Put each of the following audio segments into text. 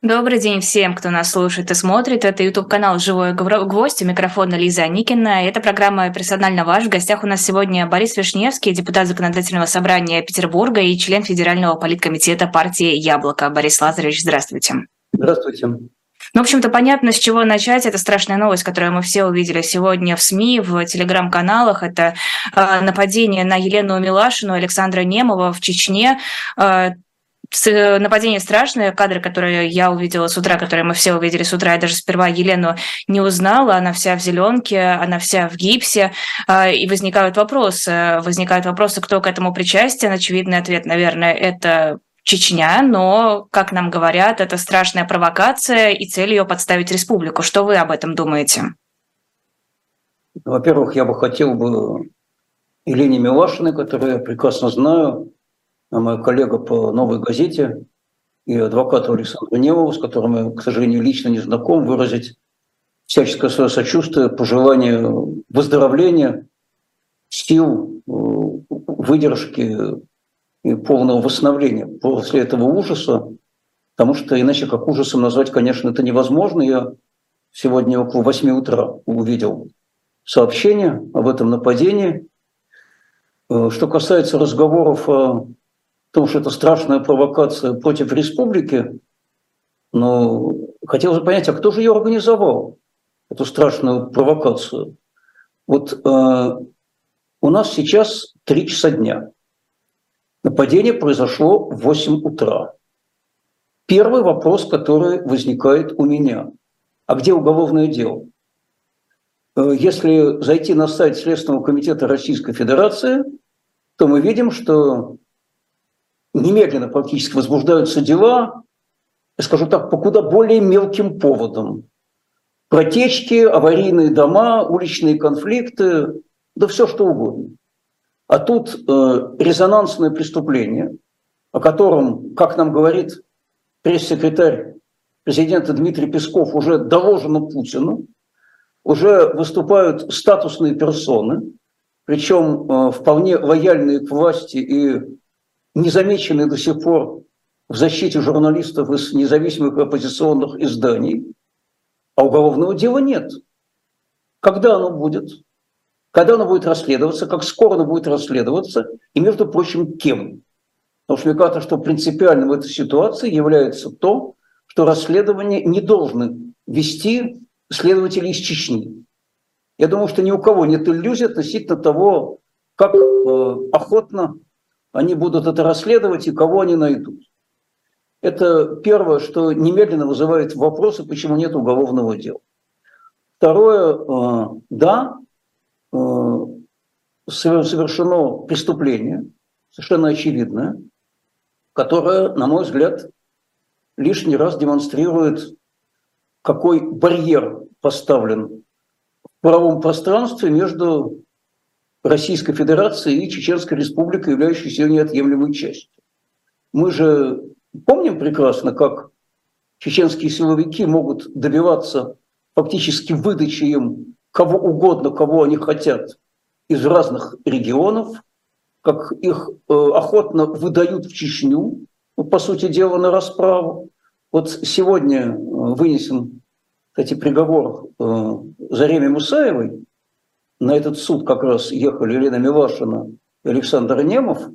Добрый день всем, кто нас слушает и смотрит. Это YouTube-канал «Живой гвоздь». У микрофона Лиза Никина. Это программа «Персонально ваш». В гостях у нас сегодня Борис Вишневский, депутат Законодательного собрания Петербурга и член Федерального политкомитета партии «Яблоко». Борис Лазаревич, здравствуйте. Здравствуйте. Ну, в общем-то, понятно, с чего начать. Это страшная новость, которую мы все увидели сегодня в СМИ, в телеграм-каналах. Это э, нападение на Елену Милашину, Александра Немова в Чечне. Э, Э, нападение страшное, кадры, которые я увидела с утра, которые мы все увидели с утра, я даже сперва Елену не узнала, она вся в зеленке, она вся в гипсе, а, и возникают вопросы, возникают вопросы, кто к этому причастен, очевидный ответ, наверное, это Чечня, но, как нам говорят, это страшная провокация, и цель ее подставить республику. Что вы об этом думаете? Во-первых, я бы хотел бы Елене Милашиной, которую я прекрасно знаю, а моя коллега по «Новой газете» и адвокату Александру Немову, с которым я, к сожалению, лично не знаком, выразить всяческое свое сочувствие, пожелание выздоровления, сил, э, выдержки и полного восстановления после этого ужаса, потому что иначе как ужасом назвать, конечно, это невозможно. Я сегодня около 8 утра увидел сообщение об этом нападении. Э, что касается разговоров о том, что это страшная провокация против республики, но хотелось бы понять, а кто же ее организовал, эту страшную провокацию? Вот э, у нас сейчас 3 часа дня. Нападение произошло в 8 утра. Первый вопрос, который возникает у меня. А где уголовное дело? Э, если зайти на сайт Следственного комитета Российской Федерации, то мы видим, что немедленно практически возбуждаются дела, скажу так, по куда более мелким поводам. Протечки, аварийные дома, уличные конфликты, да все что угодно. А тут э, резонансное преступление, о котором, как нам говорит пресс-секретарь президента Дмитрий Песков, уже доложено Путину, уже выступают статусные персоны, причем э, вполне лояльные к власти и незамеченный до сих пор в защите журналистов из независимых оппозиционных изданий, а уголовного дела нет. Когда оно будет? Когда оно будет расследоваться? Как скоро оно будет расследоваться? И, между прочим, кем? Потому что мне кажется, что принципиально в этой ситуации является то, что расследование не должны вести следователи из Чечни. Я думаю, что ни у кого нет иллюзий относительно того, как э, охотно они будут это расследовать и кого они найдут. Это первое, что немедленно вызывает вопросы, почему нет уголовного дела. Второе, э, да, э, совершено преступление, совершенно очевидное, которое, на мой взгляд, лишний раз демонстрирует, какой барьер поставлен в правом пространстве между Российской Федерации и Чеченской Республикой, являющейся ее неотъемлемой частью. Мы же помним прекрасно, как чеченские силовики могут добиваться фактически выдачи им кого угодно, кого они хотят из разных регионов, как их э, охотно выдают в Чечню, ну, по сути дела, на расправу. Вот сегодня э, вынесен, кстати, приговор э, Зареме Мусаевой, на этот суд как раз ехали Елена Милашина и Александр Немов,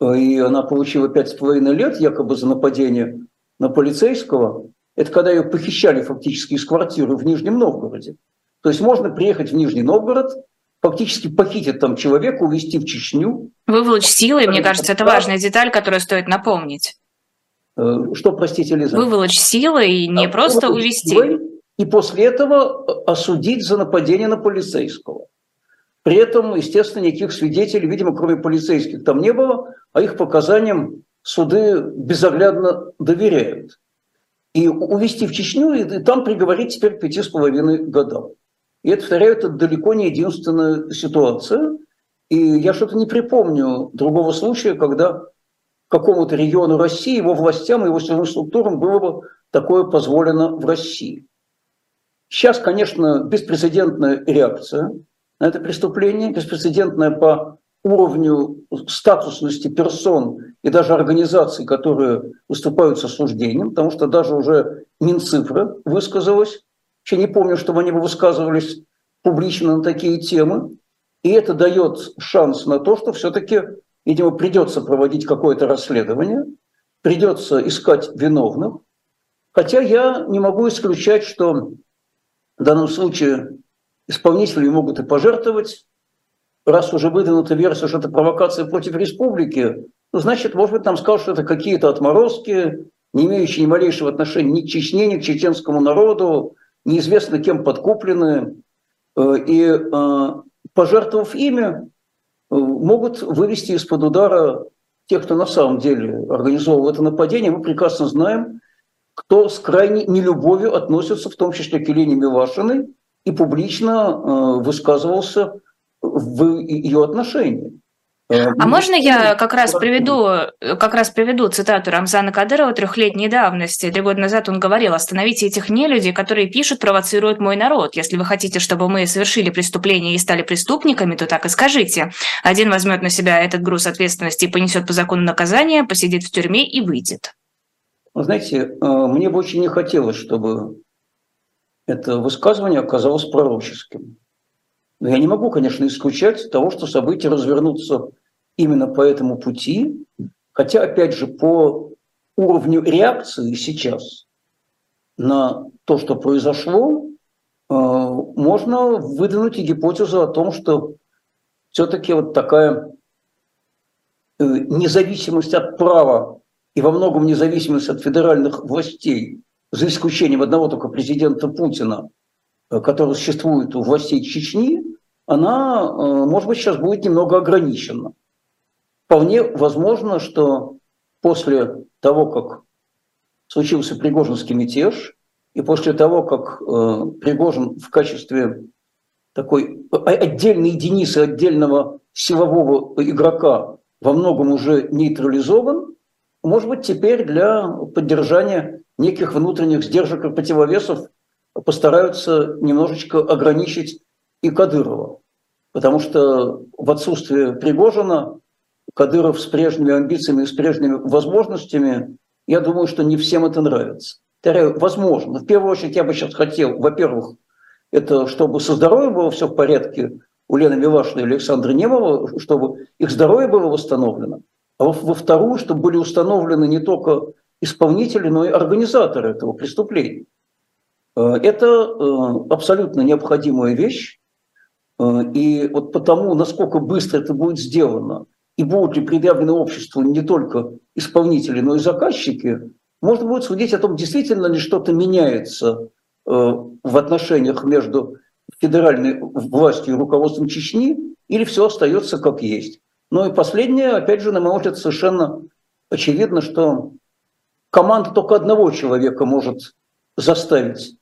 и она получила пять с половиной лет якобы за нападение на полицейского. Это когда ее похищали фактически из квартиры в Нижнем Новгороде. То есть можно приехать в Нижний Новгород, фактически похитить там человека, увезти в Чечню. Выволочь силой, мне кажется, это важная деталь, которую стоит напомнить. Э, что, простите, Лиза? Выволочь силой, не а просто увезти. Силой, и после этого э, осудить за нападение на полицейского. При этом, естественно, никаких свидетелей, видимо, кроме полицейских, там не было, а их показаниям суды безоглядно доверяют. И увезти в Чечню и там приговорить теперь пяти с половиной годам. И это, повторяю, это далеко не единственная ситуация. И я что-то не припомню другого случая, когда какому-то региону России, его властям, его силовым структурам было бы такое позволено в России. Сейчас, конечно, беспрецедентная реакция на это преступление, беспрецедентная по уровню статусности персон и даже организаций, которые выступают с осуждением, потому что даже уже Минцифра высказалась. Вообще не помню, чтобы они бы высказывались публично на такие темы. И это дает шанс на то, что все-таки, видимо, придется проводить какое-то расследование, придется искать виновных. Хотя я не могу исключать, что в данном случае исполнители могут и пожертвовать. Раз уже выдвинута версия, что это провокация против республики, ну, значит, может быть, нам скажут, что это какие-то отморозки, не имеющие ни малейшего отношения ни к Чечне, ни к чеченскому народу, неизвестно кем подкуплены. Э, и э, пожертвовав ими, э, могут вывести из-под удара тех, кто на самом деле организовал это нападение. Мы прекрасно знаем, кто с крайней нелюбовью относится, в том числе к Елене Милашиной, и публично высказывался в ее отношении. А можно я как раз приведу, как раз приведу цитату Рамзана Кадырова трехлетней давности. Три года назад он говорил, остановите этих нелюдей, которые пишут, провоцируют мой народ. Если вы хотите, чтобы мы совершили преступление и стали преступниками, то так и скажите. Один возьмет на себя этот груз ответственности и понесет по закону наказание, посидит в тюрьме и выйдет. Знаете, э, мне бы очень не хотелось, чтобы это высказывание оказалось пророческим. Но я не могу, конечно, исключать того, что события развернутся именно по этому пути, хотя, опять же, по уровню реакции сейчас на то, что произошло, э, можно выдвинуть и гипотезу о том, что все-таки вот такая э, независимость от права и во многом независимость от федеральных властей, за исключением одного только президента Путина, э, который существует у властей Чечни, она, может быть, сейчас будет немного ограничена. Вполне возможно, что после того, как случился Пригожинский мятеж, и после того, как э, Пригожин в качестве такой отдельной единицы, отдельного силового игрока во многом уже нейтрализован, может быть, теперь для поддержания неких внутренних сдержек и противовесов постараются немножечко ограничить и Кадырова. Потому что в отсутствие Пригожина Кадыров с прежними амбициями и с прежними возможностями, я думаю, что не всем это нравится. Повторяю, возможно. В первую очередь я бы сейчас хотел, во-первых, это чтобы со здоровьем было все в порядке у Лены Милашиной и Александра Немова, чтобы их здоровье было восстановлено. А во вторую, чтобы были установлены не только исполнители, но и организаторы этого преступления. Э, это э, абсолютно необходимая вещь. Э, и вот потому, насколько быстро это будет сделано, и будут ли предъявлены обществу не только исполнители, но и заказчики, можно будет судить о том, действительно ли что-то меняется в отношениях между федеральной властью и руководством Чечни, или все остается как есть. Ну и последнее, опять же, на мой взгляд, совершенно очевидно, что команда только одного человека может заставить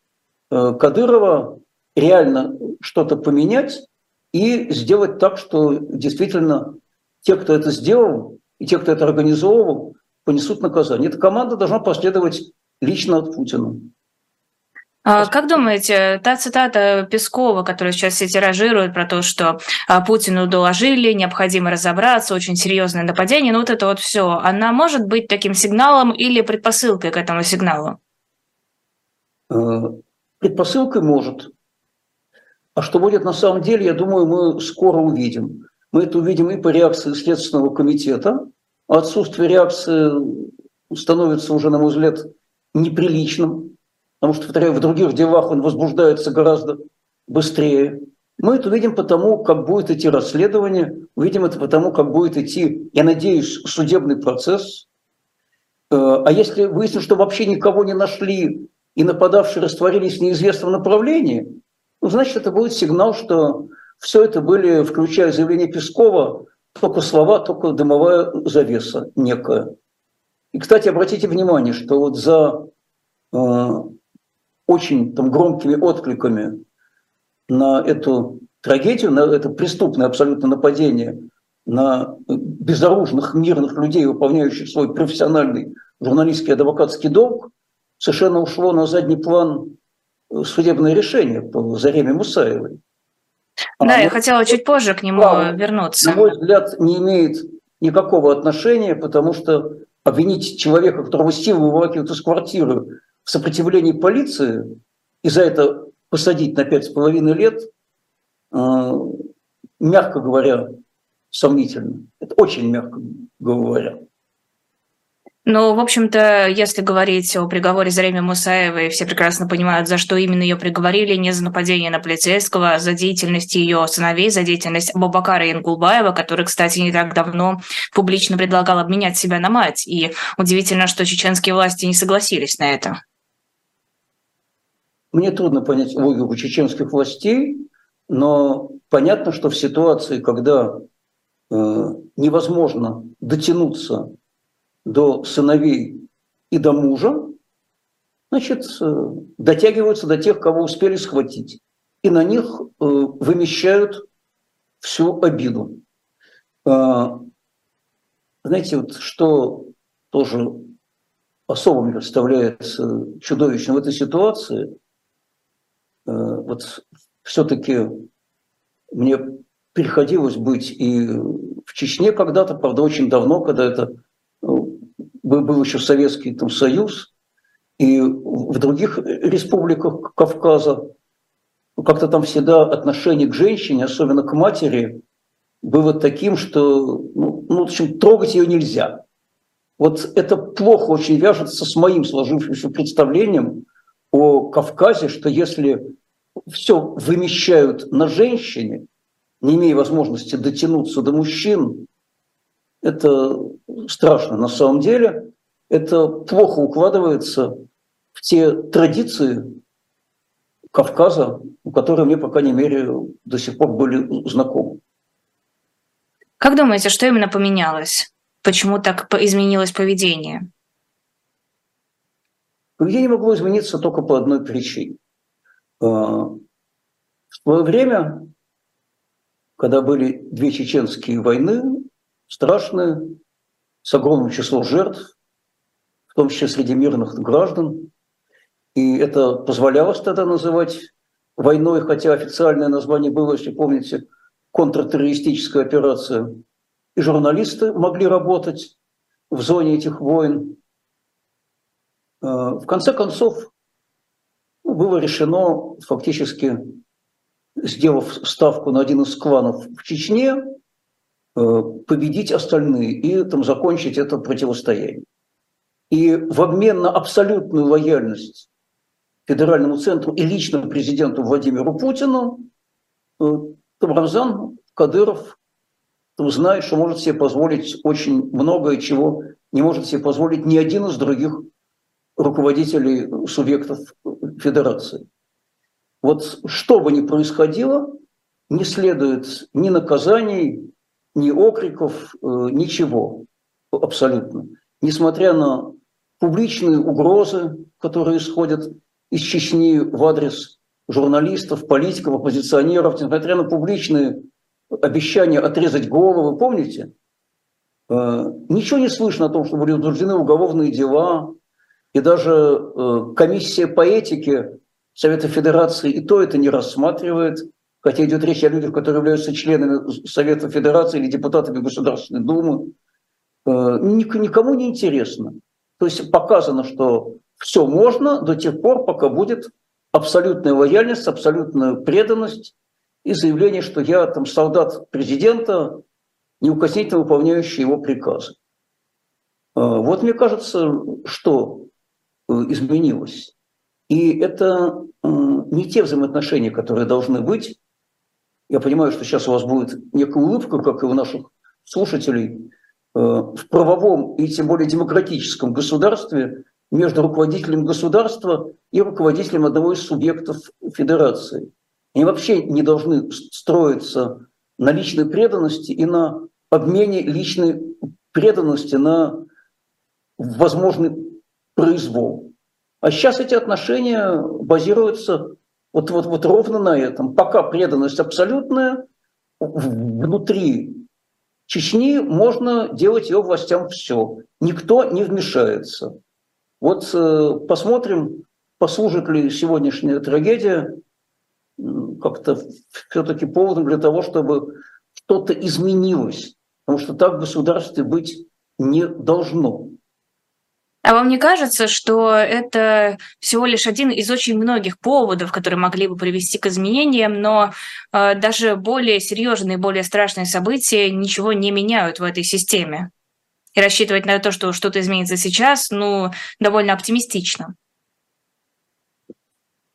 э, Кадырова реально что-то поменять и сделать так, что действительно те, кто это сделал, и те, кто это организовывал, понесут наказание. Эта команда должна последовать лично от Путина. А как думаете, та цитата Пескова, которую сейчас все тиражируют про то, что а, Путину доложили, необходимо разобраться, очень серьезное нападение, ну вот это вот все, она может быть таким сигналом или предпосылкой к этому сигналу? Э, предпосылкой может. А что будет на самом деле, я думаю, мы скоро увидим. Мы это увидим и по реакции Следственного комитета. Отсутствие реакции становится уже, на мой взгляд, неприличным, потому что, повторяю, в других делах он возбуждается гораздо быстрее. Мы это увидим потому, как будет идти расследование, увидим это потому, как будет идти, я надеюсь, судебный процесс. Э, а если выяснится, что вообще никого не нашли и нападавшие растворились в неизвестном направлении, ну, значит, это будет сигнал, что все это были, включая заявление Пескова, только слова, только дымовая завеса некая. И, кстати, обратите внимание, что вот за э, очень там, громкими откликами на эту трагедию, на это преступное абсолютно нападение на безоружных мирных людей, выполняющих свой профессиональный журналистский адвокатский долг, совершенно ушло на задний план судебное решение по Зареме Мусаевой. Да, а, я хотела чуть позже к нему да, вернуться. На мой взгляд, не имеет никакого отношения, потому что обвинить человека, которого силой выволакивают из квартиры в сопротивлении полиции и за это посадить на пять с половиной лет, э, мягко говоря, сомнительно. Это очень мягко говоря. Ну, в общем-то, если говорить о приговоре Зареме Мусаевой, все прекрасно понимают, за что именно ее приговорили, не за нападение на полицейского, а за деятельность ее сыновей, за деятельность Бабакара Ингулбаева, который, кстати, не так давно публично предлагал обменять себя на мать. И удивительно, что чеченские власти не согласились на это. Мне трудно понять логику чеченских властей, но понятно, что в ситуации, когда э, невозможно дотянуться до сыновей и до мужа, значит, э, дотягиваются до тех, кого успели схватить. И на них э, вымещают всю обиду. А, знаете, вот что тоже особо мне представляется чудовищным в этой ситуации, э, вот все-таки мне приходилось быть и в Чечне когда-то, правда, очень давно, когда это был еще Советский там, Союз, и в других республиках Кавказа как-то там всегда отношение к женщине, особенно к матери, было таким, что, ну, ну в общем, трогать ее нельзя. Вот это плохо очень вяжется с моим сложившимся представлением о Кавказе, что если все вымещают на женщине, не имея возможности дотянуться до мужчин, это страшно на самом деле. Это плохо укладывается в те традиции Кавказа, которые мне, по крайней мере, до сих пор были знакомы. Как думаете, что именно поменялось? Почему так изменилось поведение? Поведение могло измениться только по одной причине. А, в свое время, когда были две чеченские войны, страшные, с огромным числом жертв, в том числе среди мирных граждан. И это позволялось тогда называть войной, хотя официальное название было, если помните, контртеррористическая операция. И журналисты могли работать в зоне этих войн. А, в конце концов, было решено, фактически сделав ставку на один из кланов в Чечне, Э, победить остальные и там, закончить это противостояние. И в обмен на абсолютную лояльность федеральному центру и лично президенту Владимиру Путину э, Рамзан Кадыров там, знает, что может себе позволить очень многое, чего не может себе позволить ни один из других руководителей субъектов федерации. Вот что бы ни происходило, не следует ни наказаний, ни окриков, э, ничего абсолютно. Несмотря на публичные угрозы, которые исходят из Чечни в адрес журналистов, политиков, оппозиционеров, несмотря на публичные обещания отрезать головы, помните? Э, ничего не слышно о том, что были возбуждены уголовные дела, и даже э, комиссия по этике Совета Федерации и то это не рассматривает – хотя идет речь о людях, которые являются членами Совета Федерации или депутатами Государственной Думы, э, никому не интересно. То есть показано, что все можно до тех пор, пока будет абсолютная лояльность, абсолютная преданность и заявление, что я там солдат президента, неукоснительно выполняющий его приказы. Э, вот мне кажется, что изменилось. И это не те взаимоотношения, которые должны быть я понимаю, что сейчас у вас будет некая улыбка, как и у наших слушателей, э, в правовом и тем более демократическом государстве между руководителем государства и руководителем одного из субъектов федерации. Они вообще не должны строиться на личной преданности и на обмене личной преданности на возможный произвол. А сейчас эти отношения базируются вот, вот, вот ровно на этом. Пока преданность абсолютная, внутри Чечни можно делать ее властям все. Никто не вмешается. Вот э, посмотрим, послужит ли сегодняшняя трагедия как-то все-таки поводом для того, чтобы что-то изменилось Потому что так в государстве быть не должно. А вам не кажется, что это всего лишь один из очень многих поводов, которые могли бы привести к изменениям, но э, даже более серьезные, более страшные события ничего не меняют в этой системе? И рассчитывать на то, что что-то изменится сейчас, ну, довольно оптимистично.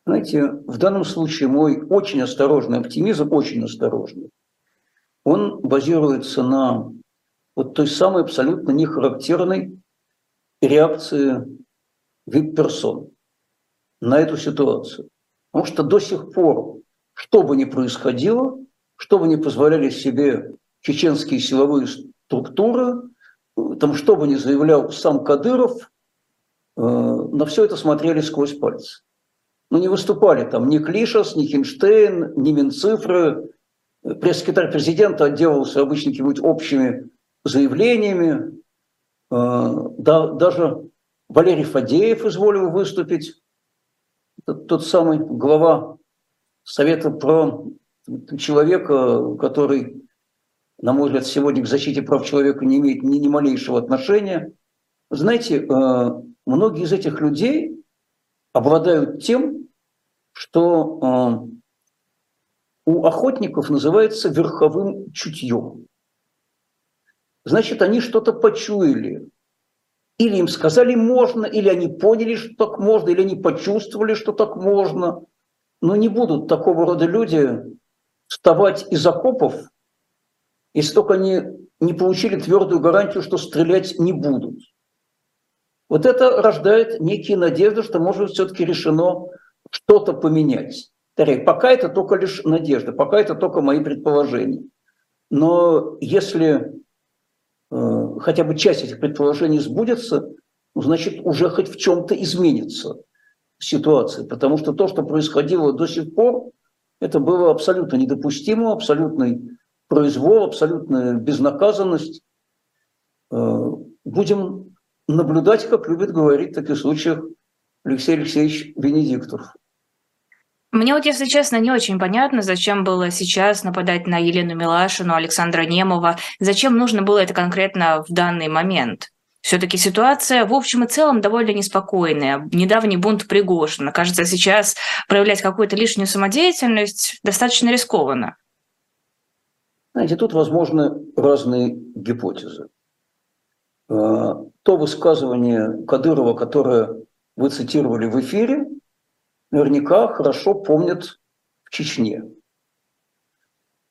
Знаете, в данном случае мой очень осторожный оптимизм, очень осторожный, он базируется на вот той самой абсолютно нехарактерной реакции вип-персон на эту ситуацию. Потому что до сих пор, что бы ни происходило, что бы ни позволяли себе чеченские силовые структуры, там, что бы ни заявлял сам Кадыров, э, на все это смотрели сквозь пальцы. Ну, не выступали там ни Клишас, ни Хинштейн, ни Минцифры. Пресс-секретарь президента отделался обычно какими-нибудь общими заявлениями. Э, да, даже Валерий Фадеев изволил выступить, тот, самый глава Совета про человека, который, на мой взгляд, сегодня к защите прав человека не имеет ни, ни малейшего отношения. Знаете, э, многие из этих людей обладают тем, что э, у охотников называется верховым чутьем значит, они что-то почуяли. Или им сказали можно, или они поняли, что так можно, или они почувствовали, что так можно. Но не будут такого рода люди вставать из окопов, если только они не получили твердую гарантию, что стрелять не будут. Вот это рождает некие надежды, что может все-таки решено что-то поменять. Пока это только лишь надежда, пока это только мои предположения. Но если хотя бы часть этих предположений сбудется, ну, значит, уже хоть в чем-то изменится ситуация. Потому что то, что происходило до сих пор, это было абсолютно недопустимо, абсолютный произвол, абсолютная безнаказанность. Э, будем наблюдать, как любит говорить в таких случаях Алексей Алексеевич Венедиктов. Мне вот, если честно, не очень понятно, зачем было сейчас нападать на Елену Милашину, Александра Немова. Зачем нужно было это конкретно в данный момент? Все-таки ситуация в общем и целом довольно неспокойная. Недавний бунт Пригожина. Кажется, сейчас проявлять какую-то лишнюю самодеятельность достаточно рискованно. Знаете, тут возможны разные гипотезы. А, то высказывание Кадырова, которое вы цитировали в эфире, наверняка хорошо помнят в Чечне.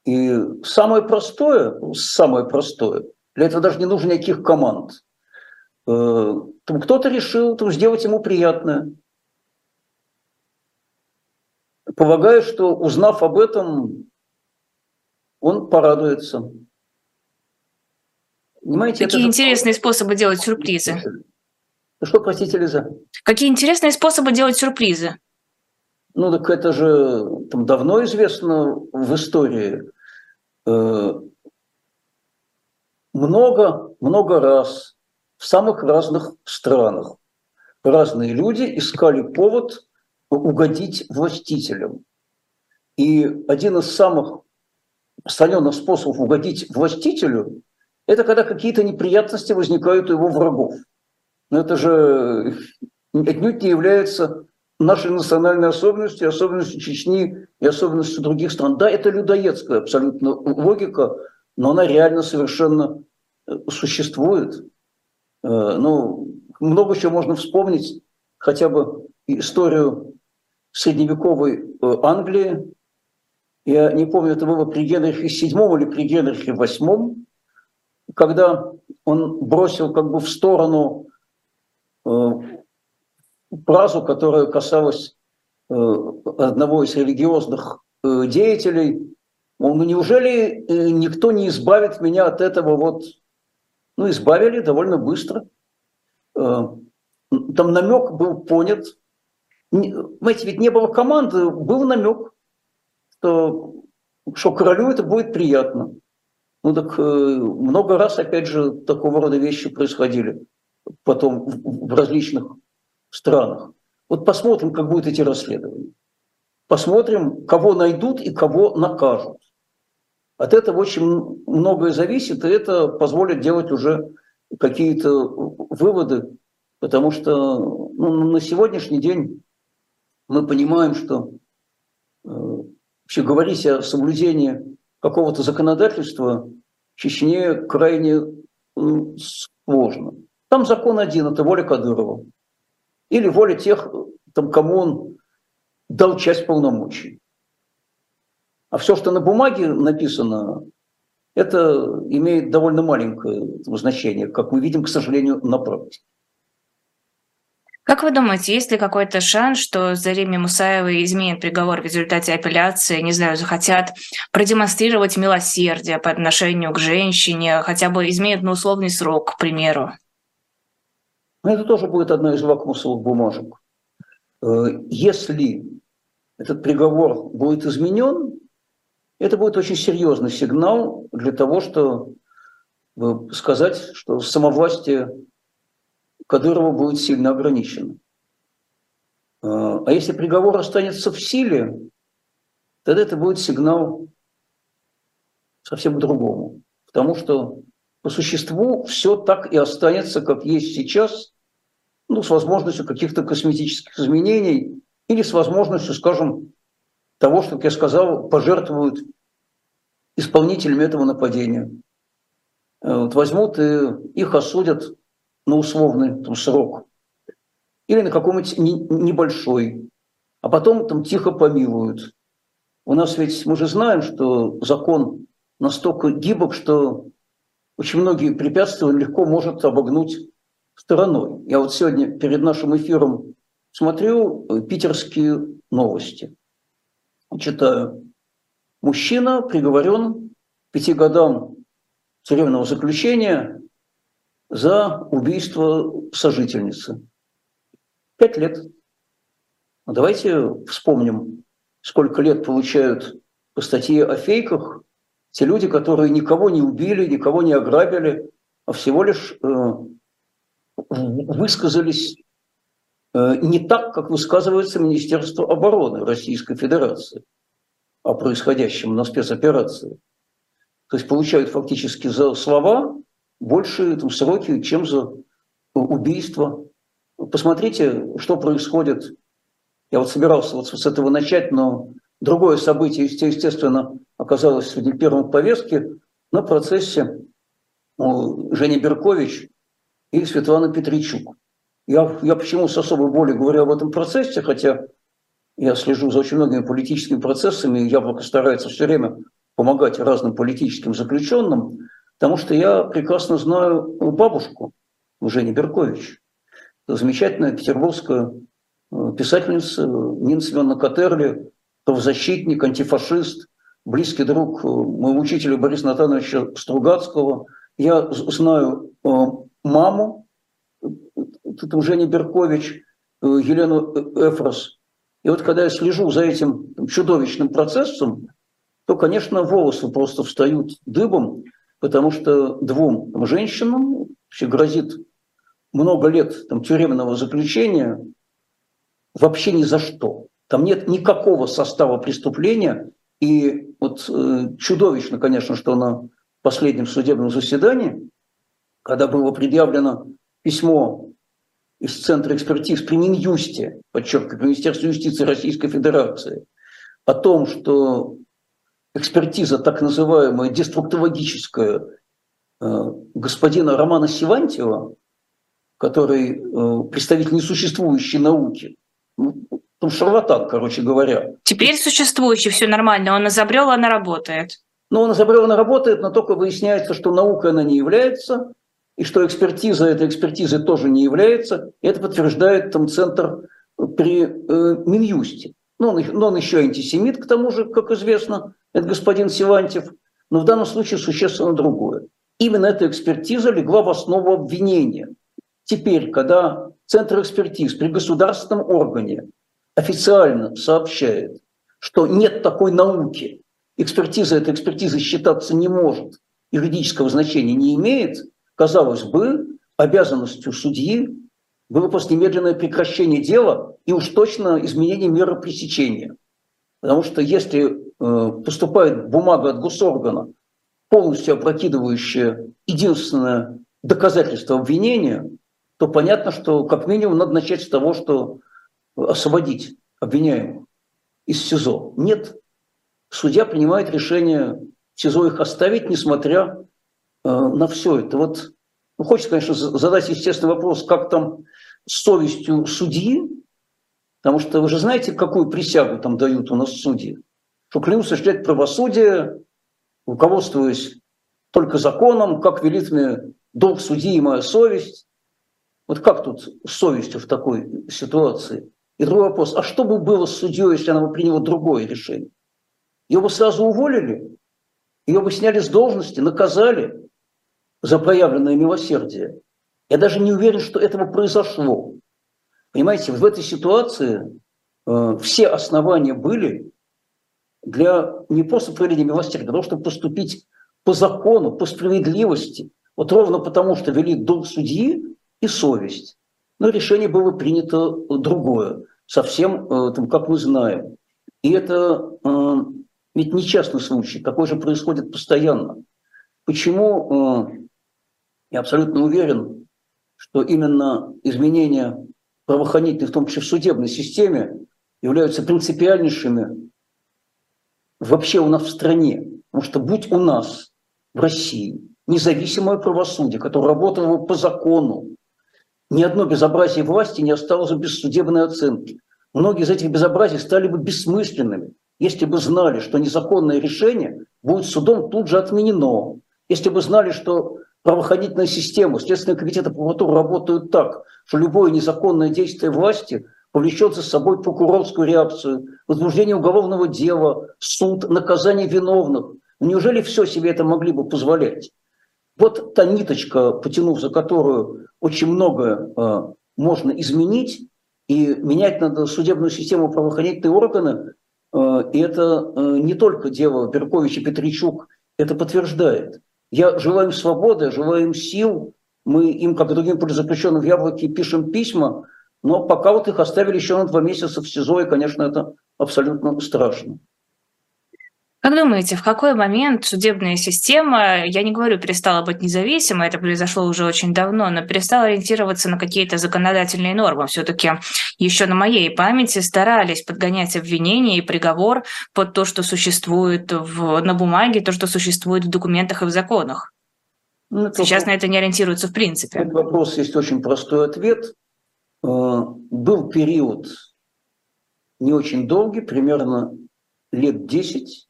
И самое простое, самое простое, для этого даже не нужно никаких команд. Э, там кто-то решил там, сделать ему приятное. Полагаю, что узнав об этом, он порадуется. Понимаете, Какие интересные же... способы делать сюрпризы. Что, простите, Лиза? Какие интересные способы делать сюрпризы. Ну так это же там, давно известно в истории. Э, много, много раз в самых разных странах разные люди искали повод угодить властителям. И один из самых распространенных способов угодить властителю – это когда какие-то неприятности возникают у его врагов. Но это же отнюдь не является нашей национальной особенности, особенностью Чечни и особенностью других стран. Да, это людоедская абсолютно логика, но она реально совершенно э, существует. Э, ну, много чего можно вспомнить, хотя бы историю средневековой э, Англии. Я не помню, это было при Генрихе VII или при Генрихе VIII, когда он бросил как бы в сторону фразу, которая касалась э, одного из религиозных э, деятелей. Мол, ну неужели э, никто не избавит меня от этого вот? Ну, избавили довольно быстро. Там намек был понят. Знаете, ведь не было команды, был намек, что, что королю это будет приятно. Ну так много раз, опять же, такого рода вещи происходили потом в различных странах. Вот посмотрим, как будут эти расследования. Посмотрим, кого найдут и кого накажут. От этого очень многое зависит, и это позволит делать уже какие-то выводы, потому что ну, на сегодняшний день мы понимаем, что э, вообще говорить о соблюдении какого-то законодательства в Чечне крайне сложно. Там закон один – это воля Кадырова. Или воля тех, там, кому он дал часть полномочий. А все, что на бумаге написано, это имеет довольно маленькое значение, как мы видим, к сожалению, на практике. Как вы думаете, есть ли какой-то шанс, что Зареме Мусаевой изменит приговор в результате апелляции, не знаю, захотят продемонстрировать милосердие по отношению к женщине, хотя бы изменят на условный срок, к примеру? Ну, это тоже будет одна из лакмусовых бумажек. Э, если этот приговор будет изменен, это будет очень серьезный сигнал для того, чтобы сказать, что самовластие Кадырова будет сильно ограничено. А если приговор останется в силе, тогда это будет сигнал совсем другому. Потому что по существу все так и останется, как есть сейчас, ну, с возможностью каких-то косметических изменений или с возможностью, скажем, того, что, как я сказал, пожертвуют исполнителями этого нападения. Э, вот возьмут и их осудят на условный там, срок или на какой-нибудь небольшой, а потом там тихо помилуют. У нас ведь, мы же знаем, что закон настолько гибок, что очень многие препятствия легко может обогнуть стороной. Я вот сегодня перед нашим эфиром смотрю э, питерские новости. Читаю. Мужчина приговорен к пяти годам тюремного заключения за убийство сожительницы. Пять лет. Ну, давайте вспомним, сколько лет получают по статье о фейках те люди, которые никого не убили, никого не ограбили, а всего лишь э, высказались э, не так, как высказывается Министерство обороны Российской Федерации о происходящем на спецоперации. То есть получают фактически за слова больше там, сроки, чем за убийство. Посмотрите, что происходит. Я вот собирался вот с этого начать, но другое событие, естественно, оказалось сегодня первым в повестке на процессе Жени Беркович и Светлана Петричук. Я, я почему с особой болью говорю об этом процессе, хотя я слежу за очень многими политическими процессами, и Яблоко старается все время помогать разным политическим заключенным, потому что я прекрасно знаю бабушку Жени Беркович, замечательная петербургская э, писательница Нина Семеновна Катерли, правозащитник, антифашист, близкий друг э, моего учителя Бориса Натановича Стругацкого. Я знаю э, маму Жени Беркович, Елену Эфрос. И вот когда я слежу за этим чудовищным процессом, то, конечно, волосы просто встают дыбом, потому что двум женщинам вообще грозит много лет там, тюремного заключения вообще ни за что. Там нет никакого состава преступления. И вот э, чудовищно, конечно, что на последнем судебном заседании, когда было предъявлено письмо из Центра экспертиз при Минюсте, подчеркиваю, при Министерстве юстиции Российской Федерации, о том, что экспертиза, так называемая деструктологическая, э, господина Романа Сивантьева, который э, представитель несуществующей науки, ну, он шарлатан, короче говоря. Теперь существующий, все нормально, он изобрел, она работает. Ну, он изобрел, она работает, но только выясняется, что наука она не является, и что экспертиза этой экспертизы тоже не является. Это подтверждает там центр при э, Минюсте. Но он, но он еще антисемит, к тому же, как известно, это господин Силантьев, но в данном случае существенно другое. Именно эта экспертиза легла в основу обвинения. Теперь, когда Центр экспертиз при государственном органе официально сообщает, что нет такой науки, экспертиза этой экспертизы считаться не может, юридического значения не имеет, казалось бы, обязанностью судьи было просто немедленное прекращение дела и уж точно изменение меры пресечения. Потому что если э, поступает бумага от госоргана, полностью опрокидывающая единственное доказательство обвинения, то понятно, что как минимум надо начать с того, что освободить обвиняемых из СИЗО. Нет, судья принимает решение в СИЗО их оставить, несмотря на все это. Вот ну, хочется, конечно, задать естественный вопрос, как там с совестью судьи, потому что вы же знаете, какую присягу там дают у нас судьи, что клянутся осуществлять правосудие, руководствуясь только законом, как велит мне долг судьи и моя совесть. Вот как тут с совестью в такой ситуации? И другой вопрос, а что бы было с судьей, если она бы приняла другое решение? Ее бы сразу уволили, ее бы сняли с должности, наказали за проявленное милосердие. Я даже не уверен, что этого произошло. Понимаете, в этой ситуации э, все основания были для не просто проявления милосердия, а того, чтобы поступить по закону, по справедливости. Вот ровно потому, что вели долг судьи и совесть. Но решение было принято другое, совсем, э, там, как мы знаем. И это э, ведь не частный случай, такое же происходит постоянно. Почему э, я абсолютно уверен, что именно изменения правоохранительной, в том числе в судебной системе, являются принципиальнейшими вообще у нас в стране. Потому что будь у нас в России независимое правосудие, которое работало по закону, ни одно безобразие власти не осталось бы без судебной оценки. Многие из этих безобразий стали бы бессмысленными, если бы знали, что незаконное решение будет судом тут же отменено. Если бы знали, что правоохранительная система, Следственный комитет и прокуратура работают так, что любое незаконное действие власти повлечет за собой прокурорскую реакцию, возбуждение уголовного дела, суд, наказание виновных. Неужели все себе это могли бы позволять? Вот та ниточка, потянув за которую очень многое э, можно изменить, и менять надо судебную систему правоохранительные органы, э, и это э, не только дело Беркович и Петричук, это подтверждает. Я желаю им свободы, желаю им сил. Мы им, как и другим политзаключенным в Яблоке, пишем письма, но пока вот их оставили еще на два месяца в СИЗО, и, конечно, это абсолютно страшно. Как думаете, в какой момент судебная система, я не говорю, перестала быть независимой, это произошло уже очень давно, но перестала ориентироваться на какие-то законодательные нормы? Все-таки еще на моей памяти старались подгонять обвинения и приговор под то, что существует в, на бумаге, то, что существует в документах и в законах. Ну, Сейчас вопрос, на это не ориентируются в принципе. Этот вопрос есть очень простой ответ. Э, был период не очень долгий, примерно лет 10,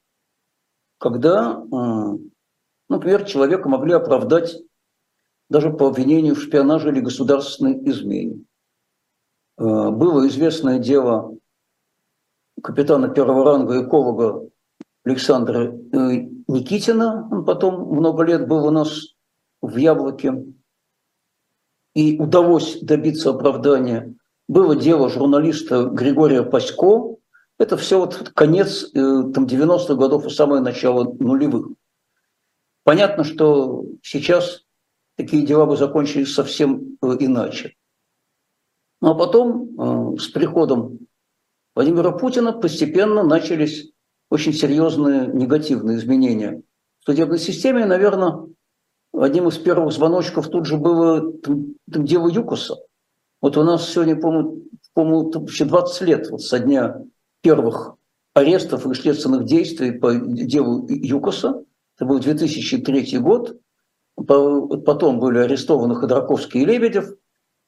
когда, например, человека могли оправдать даже по обвинению в шпионаже или государственной измене. Э, было известное дело капитана первого ранга эколога Александра э, Никитина, он потом много лет был у нас в Яблоке, и удалось добиться оправдания. Было дело журналиста Григория Пасько, это все вот конец э, там, 90-х годов и самое начало нулевых. Понятно, что сейчас такие дела бы закончились совсем э, иначе. Ну а потом, э, с приходом Владимира Путина, постепенно начались очень серьезные негативные изменения в судебной системе. наверное, одним из первых звоночков тут же было там, там дело Юкоса. Вот у нас сегодня, по-моему, по-моему 20 лет вот со дня первых арестов и следственных действий по делу ЮКОСа. Это был 2003 год. Потом были арестованы Ходорковский и Лебедев.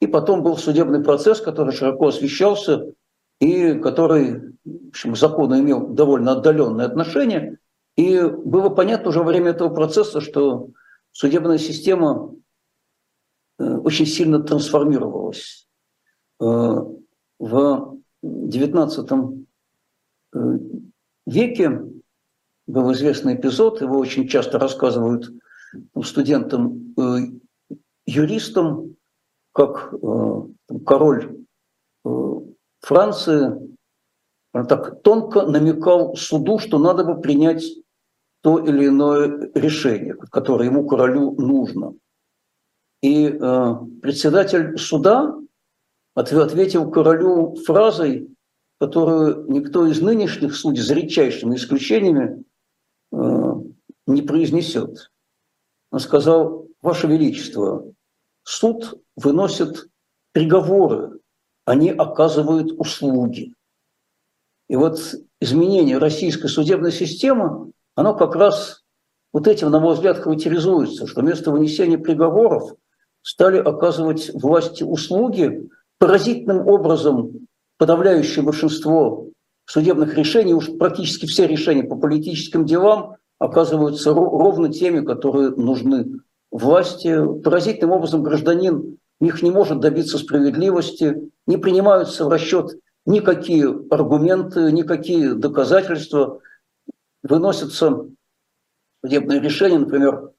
И потом был судебный процесс, который широко освещался и который в общем, к закону имел довольно отдаленное отношение. И было понятно уже во время этого процесса, что судебная система э, очень сильно трансформировалась. Э, в 19 Э, веке был известный эпизод, его очень часто рассказывают студентам, э, юристам, как э, король Франции так тонко намекал суду, что надо бы принять то или иное решение, которое ему королю нужно. И председатель суда ответил королю фразой, которую никто из нынешних судей, за редчайшими исключениями, э, не произнесет. Он сказал, Ваше Величество, суд выносит приговоры, они оказывают услуги. И вот изменение российской судебной системы, оно как раз вот этим, на мой взгляд, характеризуется, что вместо вынесения приговоров стали оказывать власти услуги, поразительным образом подавляющее большинство судебных решений, уж практически все решения по политическим делам оказываются ровно теми, которые нужны власти. Поразительным образом гражданин них не может добиться справедливости, не принимаются в расчет никакие аргументы, никакие доказательства. Выносятся судебные решения, например,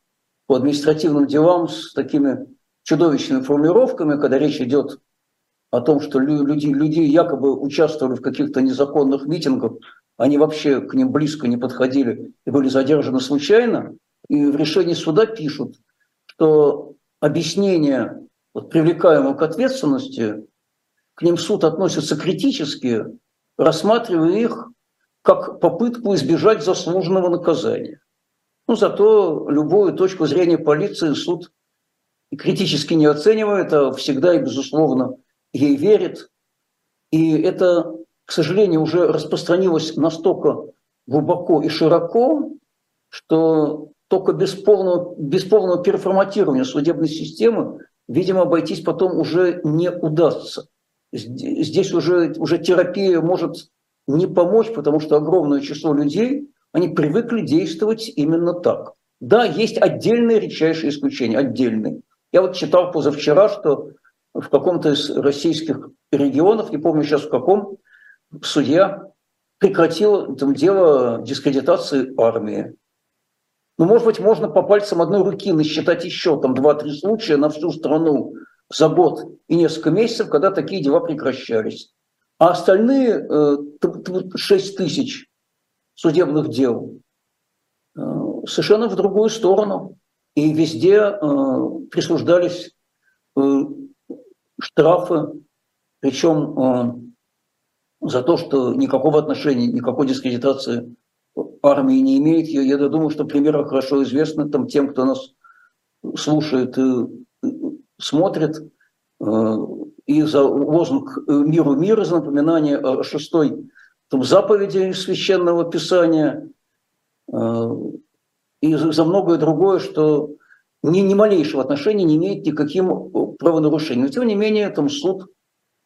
по административным делам с такими чудовищными формулировками, когда речь идет о том, что люди, люди якобы участвовали в каких-то незаконных митингах, они вообще к ним близко не подходили и были задержаны случайно. И в решении суда пишут, что объяснение вот, привлекаемого к ответственности, к ним суд относится критически, рассматривая их как попытку избежать заслуженного наказания. Ну, зато любую точку зрения полиции суд критически не оценивает, а всегда и, безусловно, ей верит. И это, к сожалению, уже распространилось настолько глубоко и широко, что только без полного, без полного переформатирования судебной системы, видимо, обойтись потом уже не удастся. Здесь уже, уже терапия может не помочь, потому что огромное число людей, они привыкли действовать именно так. Да, есть отдельные редчайшие исключения, отдельные. Я вот читал позавчера, что в каком-то из российских регионов, не помню сейчас в каком, судья прекратил там дело дискредитации армии. Ну, может быть, можно по пальцам одной руки насчитать еще там 2-3 случая на всю страну за год и несколько месяцев, когда такие дела прекращались. А остальные 6 э, тысяч судебных дел э, совершенно в другую сторону. И везде э, присуждались штрафы, причем за то, что никакого отношения, никакой дискредитации армии не имеет. Я, я думаю, что примеры хорошо известны там, тем, кто нас слушает и смотрит. Э, и за лозунг «Миру мира», за напоминание о шестой там, заповеди Священного Писания э, и за многое другое, что ни, ни малейшего отношения не имеет никаким правонарушением. Но тем не менее, там суд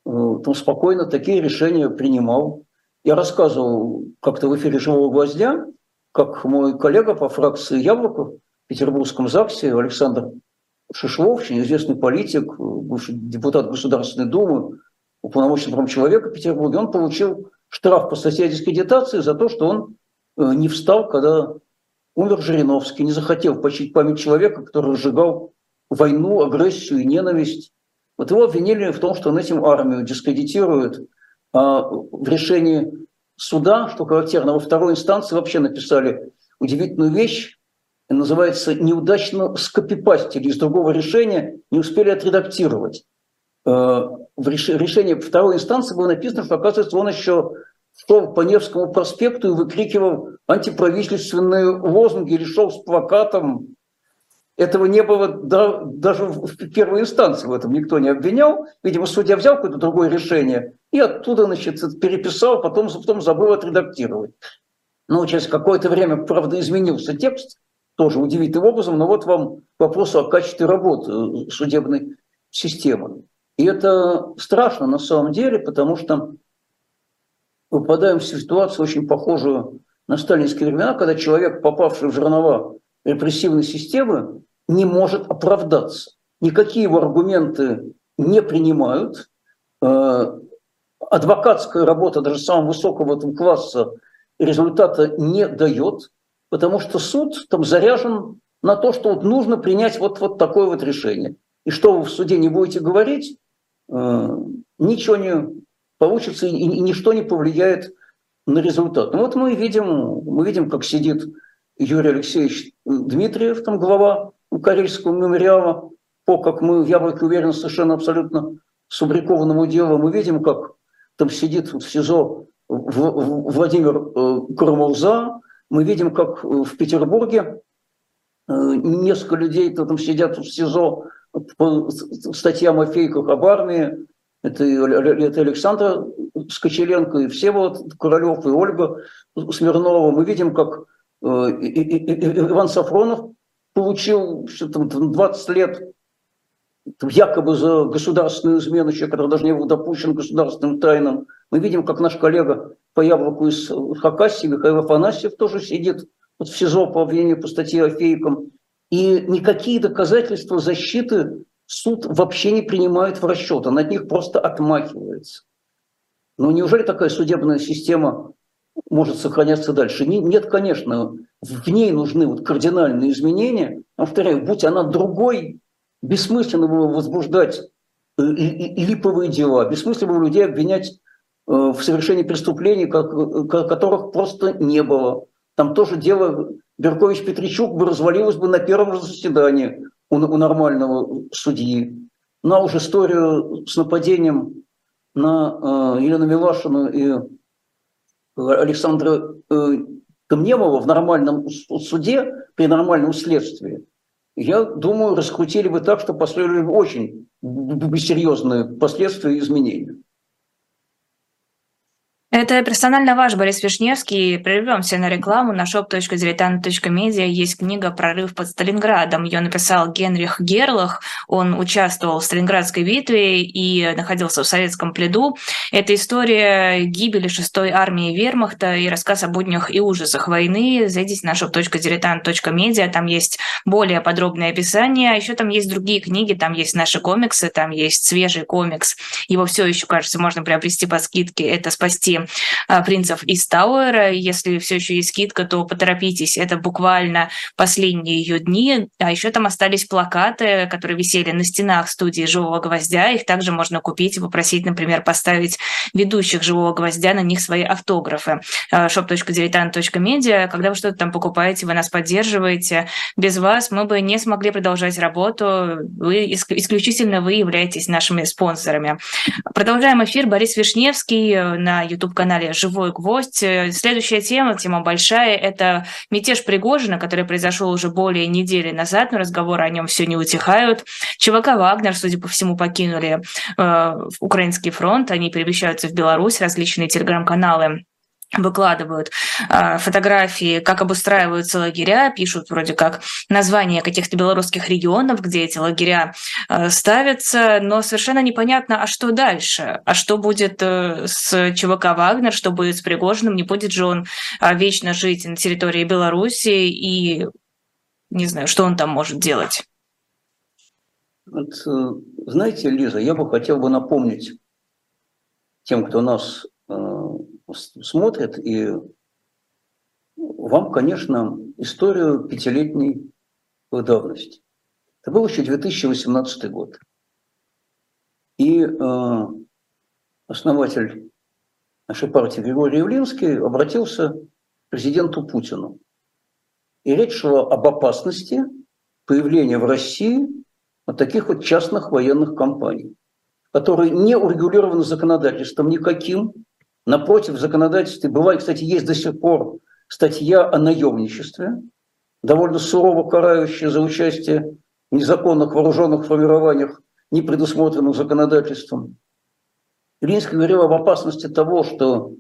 э, там спокойно такие решения принимал. Я рассказывал как-то в эфире «Живого гвоздя», как мой коллега по фракции «Яблоко» в Петербургском ЗАГСе Александр Шишлов, очень известный политик, бывший депутат Государственной Думы, уполномоченный прав человека в Петербурге, он получил штраф по статье дискредитации за то, что он э, не встал, когда умер Жириновский, не захотел почить память человека, который разжигал войну, агрессию и ненависть. Вот его обвинили в том, что он этим армию дискредитирует, а в решении суда, что характерно, во второй инстанции вообще написали удивительную вещь, называется «неудачно скопипастили из другого решения, не успели отредактировать». Э, в решении второй инстанции было написано, что, оказывается, он еще шел по Невскому проспекту и выкрикивал антиправительственные лозунги или шел с плакатом этого не было да, даже в первой инстанции в этом никто не обвинял. Видимо, судья взял какое-то другое решение и оттуда, значит, переписал, потом, потом забыл отредактировать. Ну, через какое-то время, правда, изменился текст, тоже удивительным образом, но вот вам вопрос о качестве работы судебной системы. И это страшно на самом деле, потому что выпадаем в ситуацию очень похожую на сталинские времена, когда человек, попавший в жернова репрессивной системы не может оправдаться. Никакие его аргументы не принимают. Э, адвокатская работа даже самого высокого там класса результата не дает, потому что суд там заряжен на то, что вот нужно принять вот, вот такое вот решение. И что вы в суде не будете говорить, э, ничего не получится и, и ничто не повлияет на результат. Ну вот мы видим, мы видим, как сидит Юрий Алексеевич Дмитриев, там глава Карельского мемориала, по, как мы в Яблоке уверены, совершенно абсолютно субрикованному делу, мы видим, как там сидит в СИЗО Владимир э, Курмауза, мы видим, как в Петербурге несколько людей там сидят в СИЗО по статьям о фейках об армии, это, это Александр Скочеленко, и все вот Королев, и Ольга Смирнова. Мы видим, как э, Иван Сафронов получил что там, 20 лет якобы за государственную измену, человек, который даже не был допущен государственным тайнам. Мы видим, как наш коллега по яблоку из Хакасии, Михаил Афанасьев, тоже сидит вот в СИЗО по обвинению по статье о фейкам. И никакие доказательства защиты суд вообще не принимает в расчет, он от них просто отмахивается. Но неужели такая судебная система может сохраняться дальше? Нет, конечно, в ней нужны вот кардинальные изменения. Повторяю, будь она другой, бессмысленно было возбуждать э, липовые дела, бессмысленно было людей обвинять э, в совершении преступлений, которых просто не было. Там тоже дело Беркович-Петричук бы развалилось бы на первом же заседании у, у нормального судьи. Ну а уж историю с нападением на э, Елену Милашину и Александра э, Камнемова в нормальном суде, при нормальном следствии, я думаю, раскрутили бы так, что последовали очень серьезные последствия и изменения. Это персонально ваш Борис Вишневский. Прервемся на рекламу. На shop.diletant.media есть книга «Прорыв под Сталинградом». Ее написал Генрих Герлах. Он участвовал в Сталинградской битве и находился в советском пледу. Это история гибели шестой армии вермахта и рассказ о буднях и ужасах войны. Зайдите на shop.diletant.media. Там есть более подробное описание. А еще там есть другие книги. Там есть наши комиксы, там есть свежий комикс. Его все еще, кажется, можно приобрести по скидке. Это «Спасти а, принцев из Тауэра. Если все еще есть скидка, то поторопитесь. Это буквально последние ее дни. А еще там остались плакаты, которые висели на стенах студии «Живого гвоздя». Их также можно купить и попросить, например, поставить ведущих «Живого гвоздя» на них свои автографы. А, shop.diletant.media. Когда вы что-то там покупаете, вы нас поддерживаете. Без вас мы бы не смогли продолжать работу. Вы, исключительно вы являетесь нашими спонсорами. Продолжаем эфир. Борис Вишневский э, на YouTube YouTube-канале «Живой гвоздь». Э, следующая тема, тема большая, это мятеж Пригожина, который произошел уже более недели назад, но разговоры о нем все не утихают. ЧВК «Вагнер», судя по всему, покинули э, украинский фронт, они перемещаются в Беларусь, различные телеграм-каналы выкладывают э, фотографии, как обустраиваются лагеря, пишут вроде как названия каких-то белорусских регионов, где эти лагеря э, ставятся, но совершенно непонятно, а что дальше, а что будет э, с ЧВК «Вагнер», что будет с Пригожиным, не будет же он э, вечно жить на территории Беларуси и не знаю, что он там может делать. Вот, э, знаете, Лиза, я бы хотел бы напомнить тем, кто нас смотрит, и вам, конечно, историю пятилетней давности. Это был еще 2018 год. И э, основатель нашей партии Григорий Явлинский обратился к президенту Путину. И речь шла об опасности появления в России вот таких вот частных военных компаний, которые не урегулированы законодательством никаким, Напротив, в законодательстве бывает, кстати, есть до сих пор статья о наемничестве, довольно сурово карающая за участие в незаконных вооруженных формированиях, не предусмотренных законодательством. Ильинский говорил об опасности того, что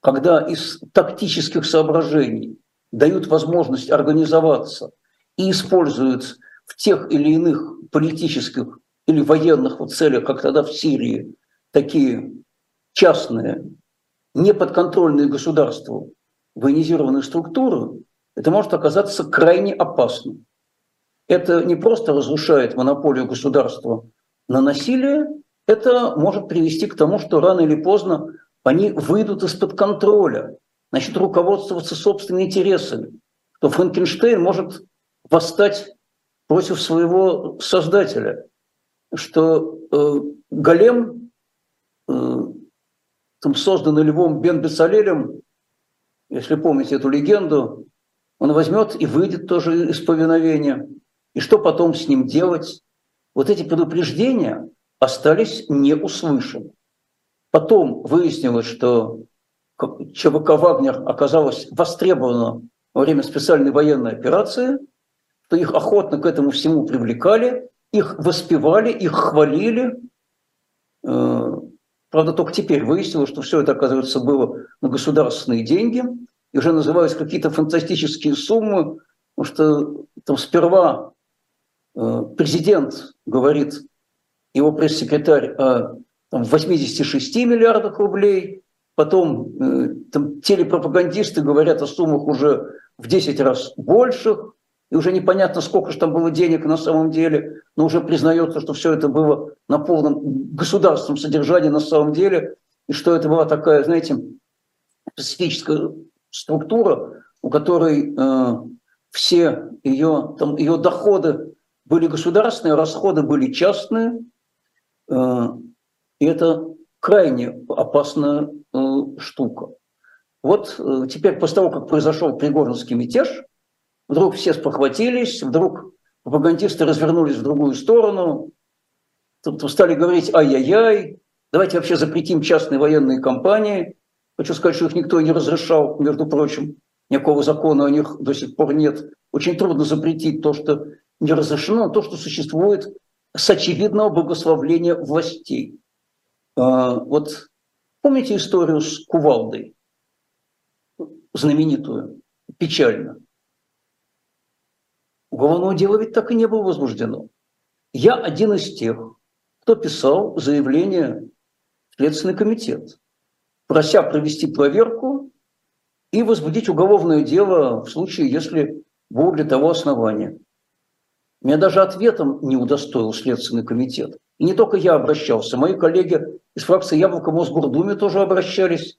когда из тактических соображений дают возможность организоваться и используют в тех или иных политических или военных целях, как тогда в Сирии, такие частные неподконтрольные государству военизированные структуры, это может оказаться крайне опасным. Это не просто разрушает монополию государства на насилие, это может привести к тому, что рано или поздно они выйдут из-под контроля, начнут руководствоваться собственными интересами, что Франкенштейн может восстать против своего создателя, что э, голем там, созданный Львом Бен Бецалелем, если помните эту легенду, он возьмет и выйдет тоже из повиновения. И что потом с ним делать? Вот эти предупреждения остались не услышаны. Потом выяснилось, что ЧВК «Вагнер» оказалась востребована во время специальной военной операции, что их охотно к этому всему привлекали, их воспевали, их хвалили. Правда, только теперь выяснилось, что все это, оказывается, было на государственные деньги, и уже называются какие-то фантастические суммы, потому что там сперва э, президент говорит, его пресс-секретарь о там, 86 миллиардах рублей, потом э, там, телепропагандисты говорят о суммах уже в 10 раз больших, и уже непонятно, сколько же там было денег на самом деле, но уже признается, что все это было на полном государственном содержании на самом деле, и что это была такая, знаете, специфическая структура, у которой э, все ее, там, ее доходы были государственные, расходы были частные, э, и это крайне опасная э, штука. Вот э, теперь после того, как произошел Пригорнский мятеж, вдруг все спохватились, вдруг пропагандисты развернулись в другую сторону, тут стали говорить «ай-яй-яй», давайте вообще запретим частные военные компании. Хочу сказать, что их никто не разрешал, между прочим, никакого закона о них до сих пор нет. Очень трудно запретить то, что не разрешено, то, что существует с очевидного благословления властей. А, вот помните историю с кувалдой, знаменитую, печально? Уголовного дела ведь так и не было возбуждено. Я один из тех, кто писал заявление в Следственный комитет, прося провести проверку и возбудить уголовное дело в случае, если было для того основания. Меня даже ответом не удостоил Следственный комитет. И не только я обращался, мои коллеги из фракции «Яблоко» Мосгордуме тоже обращались.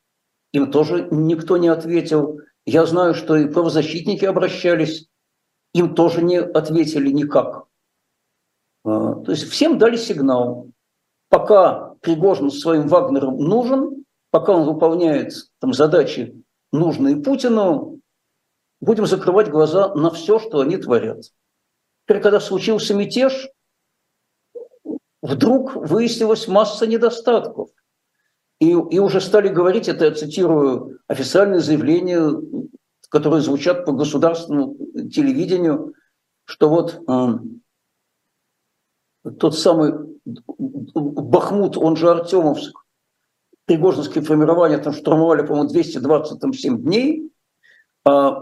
Им тоже никто не ответил. Я знаю, что и правозащитники обращались. Им тоже не ответили никак. А, то есть всем дали сигнал. Пока Пригожин своим Вагнером нужен, пока он выполняет там, задачи, нужные Путину, будем закрывать глаза на все, что они творят. Теперь, когда случился мятеж, вдруг выяснилась масса недостатков. И, и уже стали говорить, это я цитирую официальные заявления, которые звучат по государственному телевидению, что вот э, тот самый Бахмут, он же Артемовск, Пригожинские формирования там штурмовали, по-моему, 227 дней, а,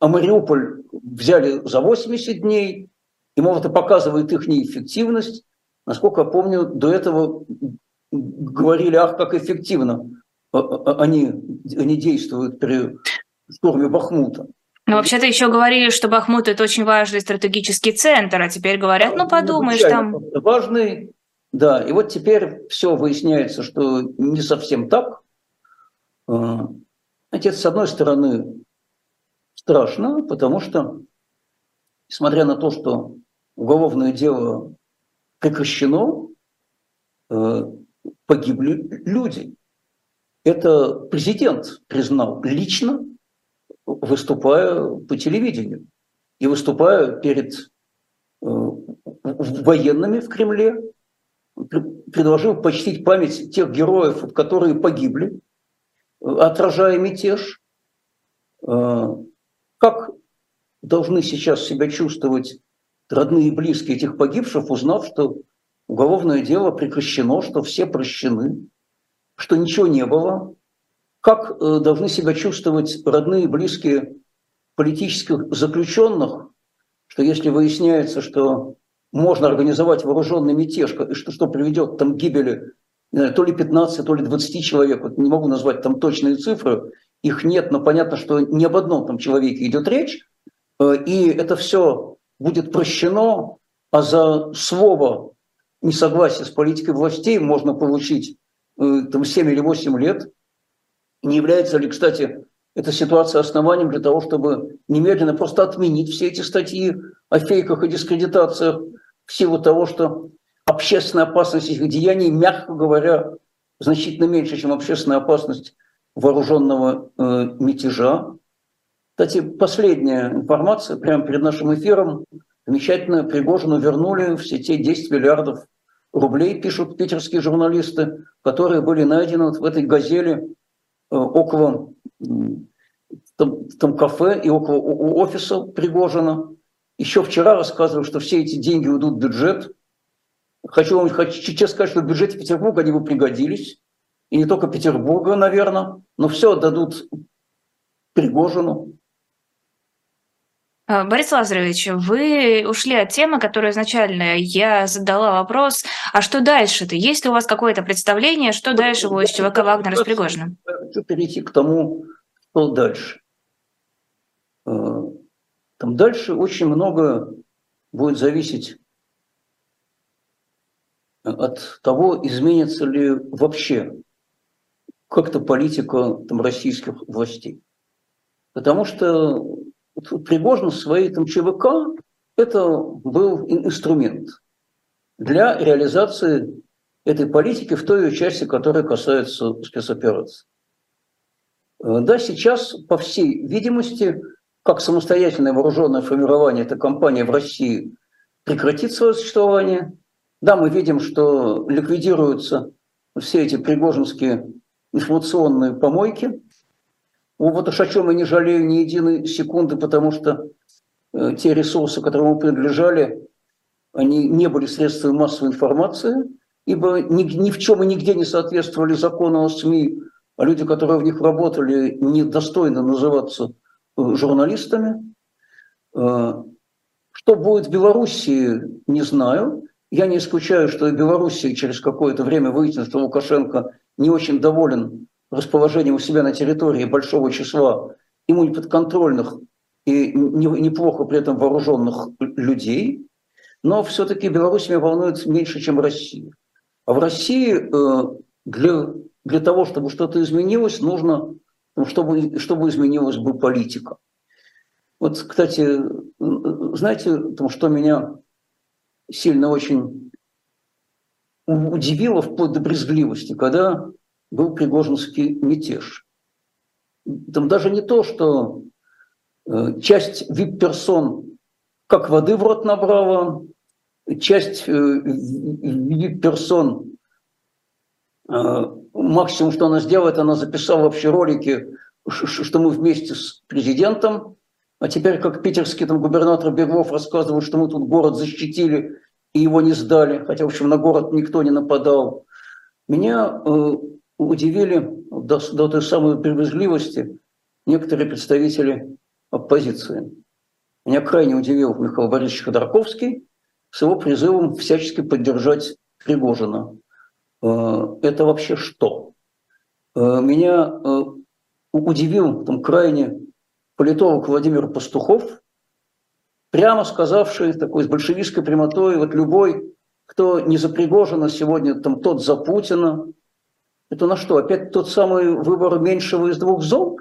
а Мариуполь взяли за 80 дней, и, мол, это показывает их неэффективность. Насколько я помню, до этого говорили, ах, как эффективно а, а, они, они действуют при штурме Бахмута. Ну, вообще-то еще говорили, что Бахмут – это очень важный стратегический центр, а теперь говорят, ну, подумаешь, там… Важный, да, и вот теперь все выясняется, что не совсем так. А, знаете, с одной стороны, страшно, потому что, несмотря на то, что уголовное дело прекращено, э, погибли люди. Это президент признал лично, выступая по телевидению и выступая перед э, военными в Кремле, предложил почтить память тех героев, которые погибли, отражая мятеж. Э, как должны сейчас себя чувствовать родные и близкие этих погибших, узнав, что уголовное дело прекращено, что все прощены, что ничего не было. Как э, должны себя чувствовать родные близкие политических заключенных, что если выясняется, что можно организовать вооруженный мятеж, и что, что приведет там к гибели то ли 15, то ли 20 человек, вот не могу назвать там точные цифры, их нет, но понятно, что не об одном там человеке идет речь, э, и это все будет прощено, а за слово несогласия с политикой властей можно получить э, там 7 или 8 лет. Не является ли, кстати, эта ситуация основанием для того, чтобы немедленно просто отменить все эти статьи о фейках и дискредитациях в силу того, что общественная опасность их деяний, мягко говоря, значительно меньше, чем общественная опасность вооруженного э, мятежа. Кстати, последняя информация, прямо перед нашим эфиром, замечательно Пригожину вернули все те 10 миллиардов рублей, пишут питерские журналисты, которые были найдены вот в этой газели около там, там кафе и около офиса Пригожина. Еще вчера рассказывал, что все эти деньги уйдут в бюджет. Хочу вам хочу честно сказать, что в бюджете Петербурга они бы пригодились. И не только Петербурга, наверное, но все отдадут Пригожину. А, Борис Лазаревич, вы ушли от темы, которую изначально я задала вопрос, а что дальше-то? Есть ли у вас какое-то представление, что дальше будет с ЧВК Вагнера с Пригожиным? Хочу перейти к тому, что дальше. А, там дальше очень много будет зависеть от того, изменится ли вообще как-то политика там, российских властей. Потому что Пригожин своей там, ЧВК это был инструмент для реализации этой политики в той ее части, которая касается спецопераций. Э, да, сейчас, по всей видимости, как самостоятельное вооруженное формирование эта компания в России прекратит свое существование. Да, мы видим, что ликвидируются все эти пригожинские информационные помойки, вот уж о чем я не жалею ни единой секунды, потому что э, те ресурсы, которые ему принадлежали, они не были средствами массовой информации, ибо ни, ни в чем и нигде не соответствовали закону о СМИ, а люди, которые в них работали, недостойно называться э, журналистами. Э, что будет в Белоруссии, не знаю. Я не исключаю, что Белоруссия через какое-то время выяснит, что Лукашенко не очень доволен расположение у себя на территории большого числа ему неподконтрольных и неплохо при этом вооруженных людей, но все-таки Беларусь меня волнует меньше, чем Россия. А в России э, для, для того, чтобы что-то изменилось, нужно, ну, чтобы, чтобы изменилась бы политика. Вот, кстати, знаете, что меня сильно очень удивило вплоть до брезгливости, когда был Пригожинский мятеж. Там даже не то, что э, часть вип-персон как воды в рот набрала, часть э, вип-персон э, максимум, что она сделает, она записала вообще ролики, что мы вместе с президентом, а теперь как питерский там, губернатор Беглов рассказывал, что мы тут город защитили и его не сдали, хотя, в общем, на город никто не нападал. Меня удивили до, до той самой привезливости некоторые представители оппозиции. Меня крайне удивил Михаил Борисович Ходорковский с его призывом всячески поддержать Пригожина. Э, это вообще что? Э, меня э, удивил там крайне политолог Владимир Пастухов, прямо сказавший такой с большевистской прямотой, вот любой, кто не за Пригожина сегодня, там тот за Путина, это на что? Опять тот самый выбор меньшего из двух зол?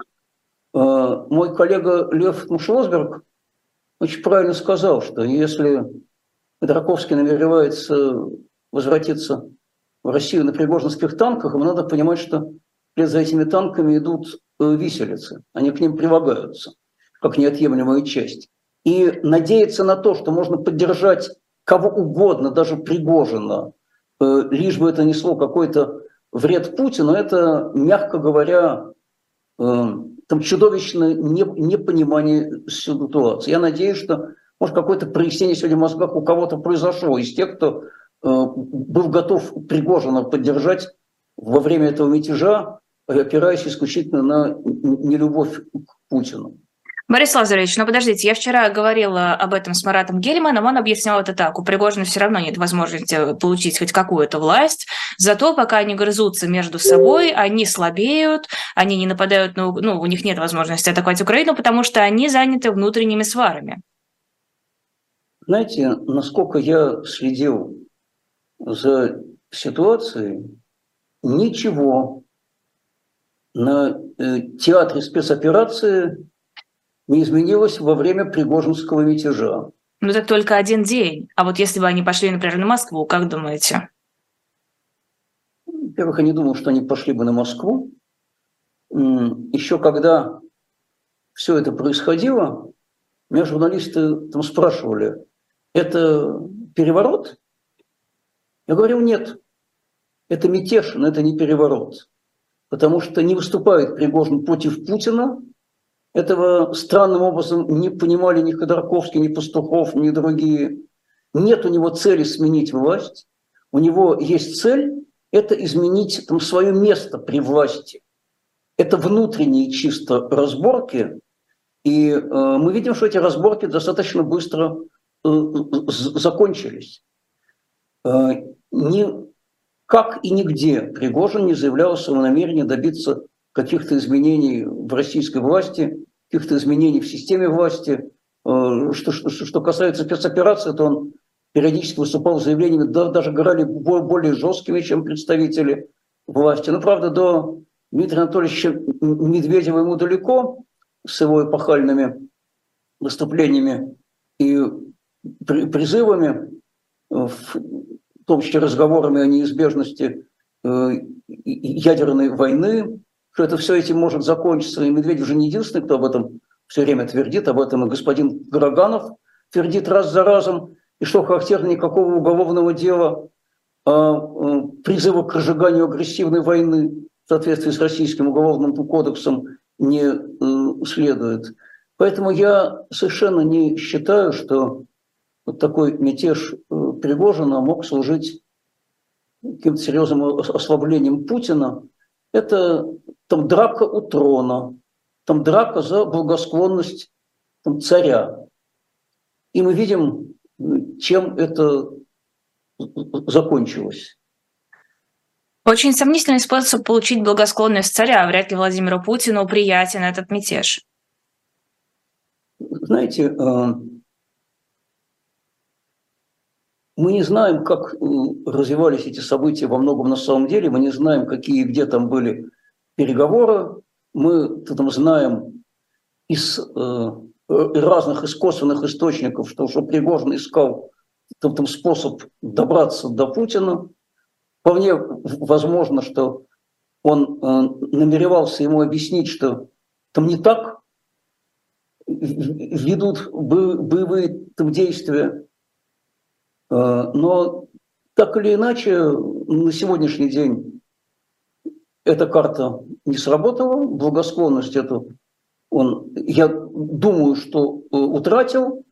Э, мой коллега Лев Мушлосберг очень правильно сказал, что если Ходорковский намеревается возвратиться в Россию на пригожинских танках, ему надо понимать, что вслед за этими танками идут э, виселицы, они к ним прилагаются, как неотъемлемая часть. И надеяться на то, что можно поддержать кого угодно, даже Пригожина, э, лишь бы это несло какой-то вред Путину, это, мягко говоря, э, там чудовищное непонимание ситуации. Я надеюсь, что, может, какое-то прояснение сегодня в мозгах у кого-то произошло из тех, кто э, был готов Пригожина поддержать во время этого мятежа, опираясь исключительно на нелюбовь к Путину. Борис Лазаревич, ну подождите, я вчера говорила об этом с Маратом Гельманом, он объяснял это так. У Пригожина все равно нет возможности получить хоть какую-то власть, зато пока они грызутся между собой, они слабеют, они не нападают, на, ну, у них нет возможности атаковать Украину, потому что они заняты внутренними сварами. Знаете, насколько я следил за ситуацией, ничего на э, театре спецоперации не изменилось во время Пригожинского мятежа. Ну, это только один день. А вот если бы они пошли, например, на Москву, как думаете? Во-первых, я не думал, что они пошли бы на Москву. Еще когда все это происходило, меня журналисты там спрашивали, это переворот? Я говорил, нет, это мятеж, но это не переворот. Потому что не выступает Пригожин против Путина. Этого странным образом не понимали ни Ходорковский, ни Пастухов, ни другие. Нет у него цели сменить власть. У него есть цель – это изменить там, свое место при власти. Это внутренние чисто разборки. И э, мы видим, что эти разборки достаточно быстро э, закончились. Э, ни, как и нигде Пригожин не заявлял о своем намерении добиться каких-то изменений в российской власти, каких-то изменений в системе власти. Э, что, что, что касается спецоперации, то он периодически выступал с заявлениями, да, даже говорили более жесткими, чем представители власти. Но, правда, до Дмитрия Анатольевича Медведева ему далеко с его эпохальными выступлениями и призывами, в том числе разговорами о неизбежности э, ядерной войны, что это все этим может закончиться. И Медведев уже не единственный, кто об этом все время твердит, об этом и господин Граганов твердит раз за разом. И что характерно, никакого уголовного дела, а э, призыва к разжиганию агрессивной войны в соответствии с российским уголовным кодексом не э, следует. Поэтому я совершенно не считаю, что вот такой мятеж э, Пригожина мог служить каким-то серьезным ослаблением Путина. Это там драка у трона, там драка за благосклонность там, царя. И мы видим, чем это закончилось. Очень сомнительный способ получить благосклонность царя. Вряд ли Владимиру Путину приятен этот мятеж. Знаете, э, мы не знаем, как э, развивались эти события во многом на самом деле. Мы не знаем, какие где там были переговоры. Мы там знаем из э, разных из косвенных источников, что, что Пригожин искал там, там способ добраться до Путина. Вполне возможно, что он э, намеревался ему объяснить, что там не так ведут боевые там, действия. Э, но так или иначе, на сегодняшний день эта карта не сработала, благосклонность эту он, я думаю, что э, утратил,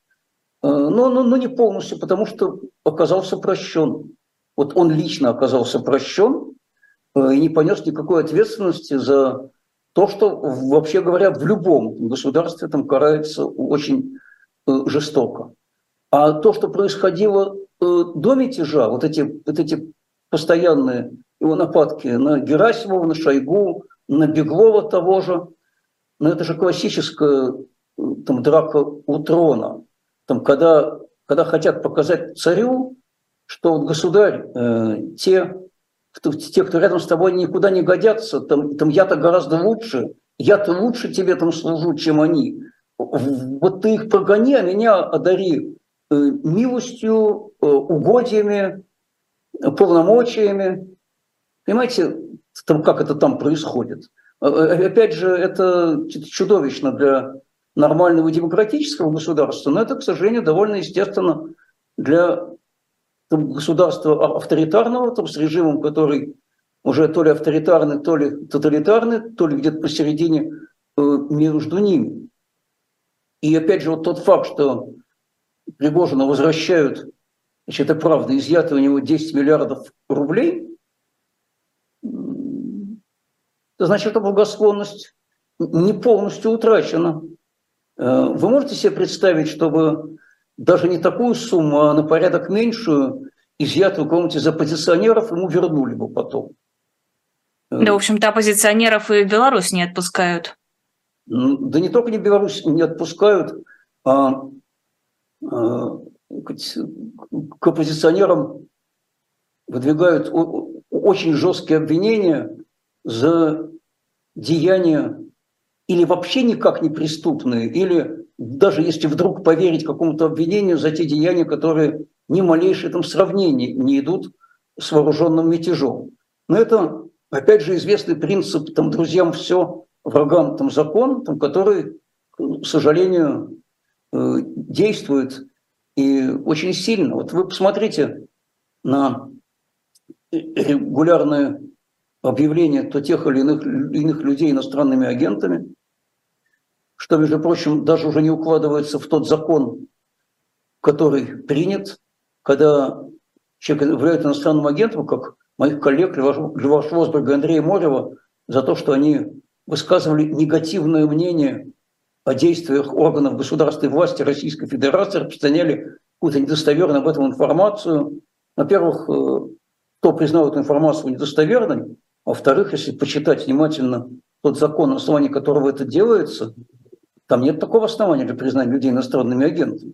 но, но, но не полностью, потому что оказался прощен. Вот он лично оказался прощен э, и не понес никакой ответственности за то, что, вообще говоря, в любом государстве там карается очень э, жестоко. А то, что происходило э, до мятежа, вот эти, вот эти постоянные его нападки на Герасимова, на Шойгу, на Беглова того же, но это же классическая там, драка у трона. Там, когда, когда хотят показать царю, что вот государь, э, те, кто, те, кто рядом с тобой никуда не годятся, там, там я-то гораздо лучше, я-то лучше тебе там служу, чем они. Вот ты их прогони, а меня одари э, милостью, э, угодьями, полномочиями. Понимаете, там, как это там происходит? Э, э, опять же, это чудовищно для нормального демократического государства, но это, к сожалению, довольно естественно для государства авторитарного, там, с режимом, который уже то ли авторитарный, то ли тоталитарный, то ли где-то посередине э, между ними. И опять же, вот тот факт, что Пригожина возвращают, значит, это правда, изъято у него 10 миллиардов рублей, это значит, что благосклонность не полностью утрачена. Э, вы можете себе представить, чтобы даже не такую сумму, а на порядок меньшую, изъятую кому-нибудь из оппозиционеров, ему вернули бы потом. Да, в общем-то, оппозиционеров и Беларусь не отпускают. Да не только не Беларусь не отпускают, а, а к оппозиционерам выдвигают очень жесткие обвинения за деяния или вообще никак не преступные, или даже если вдруг поверить какому-то обвинению за те деяния, которые ни малейшее там сравнение не идут с вооруженным мятежом. Но это, опять же, известный принцип, там, друзьям все, врагам там закон, там, который, к сожалению, э, действует и очень сильно. Вот вы посмотрите на регулярные объявления то тех или иных, иных людей иностранными агентами, что, между прочим, даже уже не укладывается в тот закон, который принят, когда человек является иностранным агентом, как моих коллег Льва Швозберга и Андрея Морева, за то, что они высказывали негативное мнение о действиях органов государственной власти Российской Федерации, распространяли какую-то недостоверную об этом информацию. Во-первых, э, кто признал эту информацию недостоверной, во-вторых, если почитать внимательно тот закон, на основании которого это делается, там нет такого основания для признания людей иностранными агентами.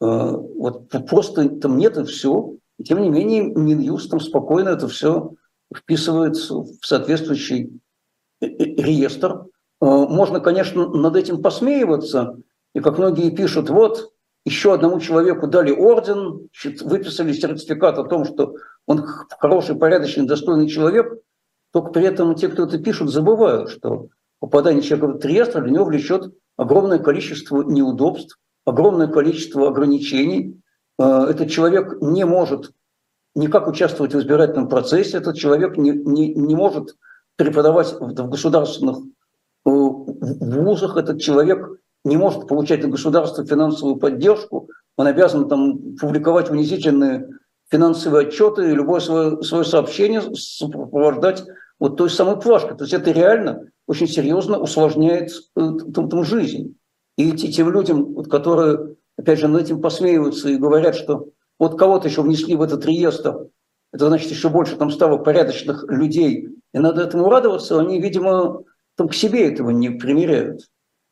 Э, вот просто там нет и все. И тем не менее, Минюст там спокойно это все вписывается в соответствующий э, реестр. Можно, конечно, над этим посмеиваться, и как многие пишут, вот, еще одному человеку дали орден, выписали сертификат о том, что он хороший, порядочный, достойный человек, только при этом те, кто это пишут, забывают, что попадание человека в этот реестр для него влечет огромное количество неудобств, огромное количество ограничений. Э, этот человек не может никак участвовать в избирательном процессе, этот человек не, не, не может преподавать в государственных э, вузах, этот человек не может получать от государства финансовую поддержку, он обязан там публиковать унизительные финансовые отчеты и любое свое, свое сообщение сопровождать вот той самой плашкой. То есть это реально очень серьезно усложняет э, там, там жизнь. И тем людям, которые, опять же, над этим посмеиваются и говорят, что вот кого-то еще внесли в этот реестр, это значит еще больше там стало порядочных людей, и надо этому радоваться, они, видимо, там к себе этого не примеряют.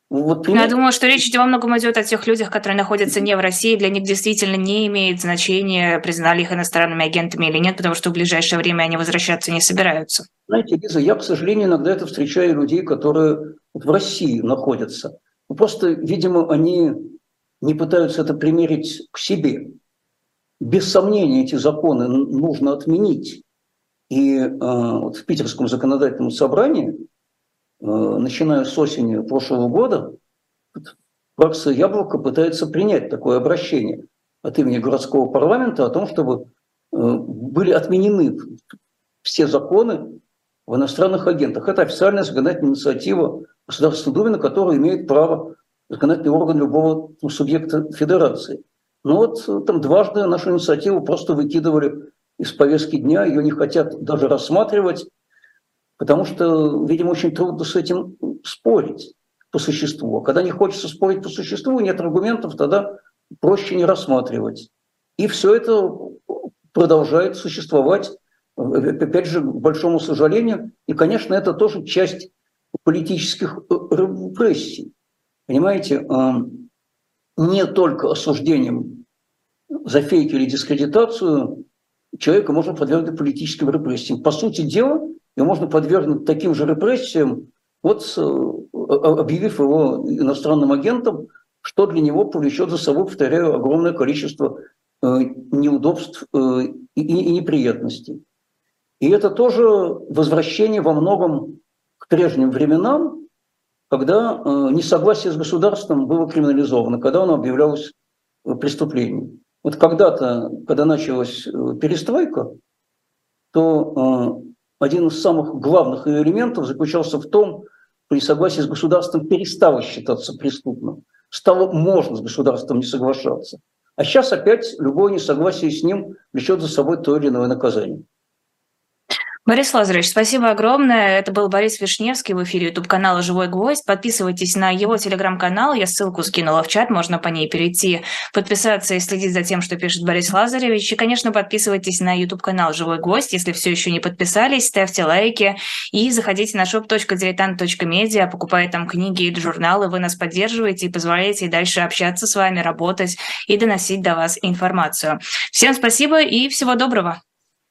Вот Я думаю, что речь во многом идет о тех людях, которые находятся не в России. Для них действительно не имеет значения, признали их иностранными агентами или нет, потому что в ближайшее время они возвращаться не собираются. Знаете, Лиза, я, к сожалению, иногда это встречаю людей, которые в России находятся. Ну, просто, видимо, они не пытаются это примерить к себе. Без сомнения, эти законы нужно отменить. И э, вот в Питерском законодательном собрании – начиная с осени прошлого года, фракция «Яблоко» пытается принять такое обращение от имени городского парламента о том, чтобы э, были отменены все законы в иностранных агентах. Это официальная законодательная инициатива Государственной Думы, на которую имеет право законодательный орган любого ну, субъекта федерации. Но вот э, там дважды нашу инициативу просто выкидывали из повестки дня, ее не хотят даже рассматривать, потому что, видимо, очень трудно с этим спорить по существу. А когда не хочется спорить по существу, нет аргументов, тогда проще не рассматривать. И все это продолжает существовать, опять же, к большому сожалению. И, конечно, это тоже часть политических репрессий. Понимаете, не только осуждением за фейк или дискредитацию человека можно подвергнуть политическим репрессиям. По сути дела, его можно подвергнуть таким же репрессиям, вот э, объявив его иностранным агентом, что для него повлечет за собой, повторяю, огромное количество э, неудобств э, и неприятностей. И это тоже возвращение во многом к прежним временам, когда несогласие с государством было криминализовано, когда оно объявлялось преступлением. Вот когда-то, когда началась перестройка, то один из самых главных ее элементов заключался в том, что несогласие с государством перестало считаться преступным. Стало можно с государством не соглашаться. А сейчас опять любое несогласие с ним влечет за собой то или иное наказание. Борис Лазаревич, спасибо огромное. Это был Борис Вишневский в эфире YouTube-канала «Живой гвоздь». Подписывайтесь на его телеграм-канал. Я ссылку скинула в чат, можно по ней перейти, подписаться и следить за тем, что пишет Борис Лазаревич. И, конечно, подписывайтесь на YouTube-канал «Живой гвоздь». Если все еще не подписались, ставьте лайки и заходите на shop.diletant.media, покупая там книги и журналы. Вы нас поддерживаете и позволяете дальше общаться с вами, работать и доносить до вас информацию. Всем спасибо и всего доброго.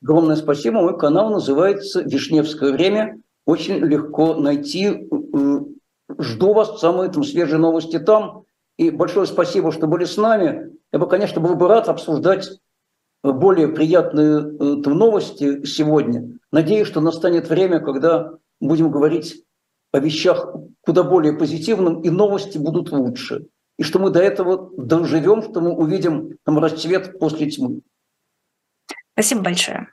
Огромное спасибо. Мой канал называется «Вишневское время». Очень легко найти. Жду вас, самые там свежие новости там. И большое спасибо, что были с нами. Я бы, конечно, был бы рад обсуждать более приятные э, там, новости сегодня. Надеюсь, что настанет время, когда будем говорить о вещах куда более позитивным, и новости будут лучше. И что мы до этого доживем, что мы увидим там расцвет после тьмы. Спасибо большое.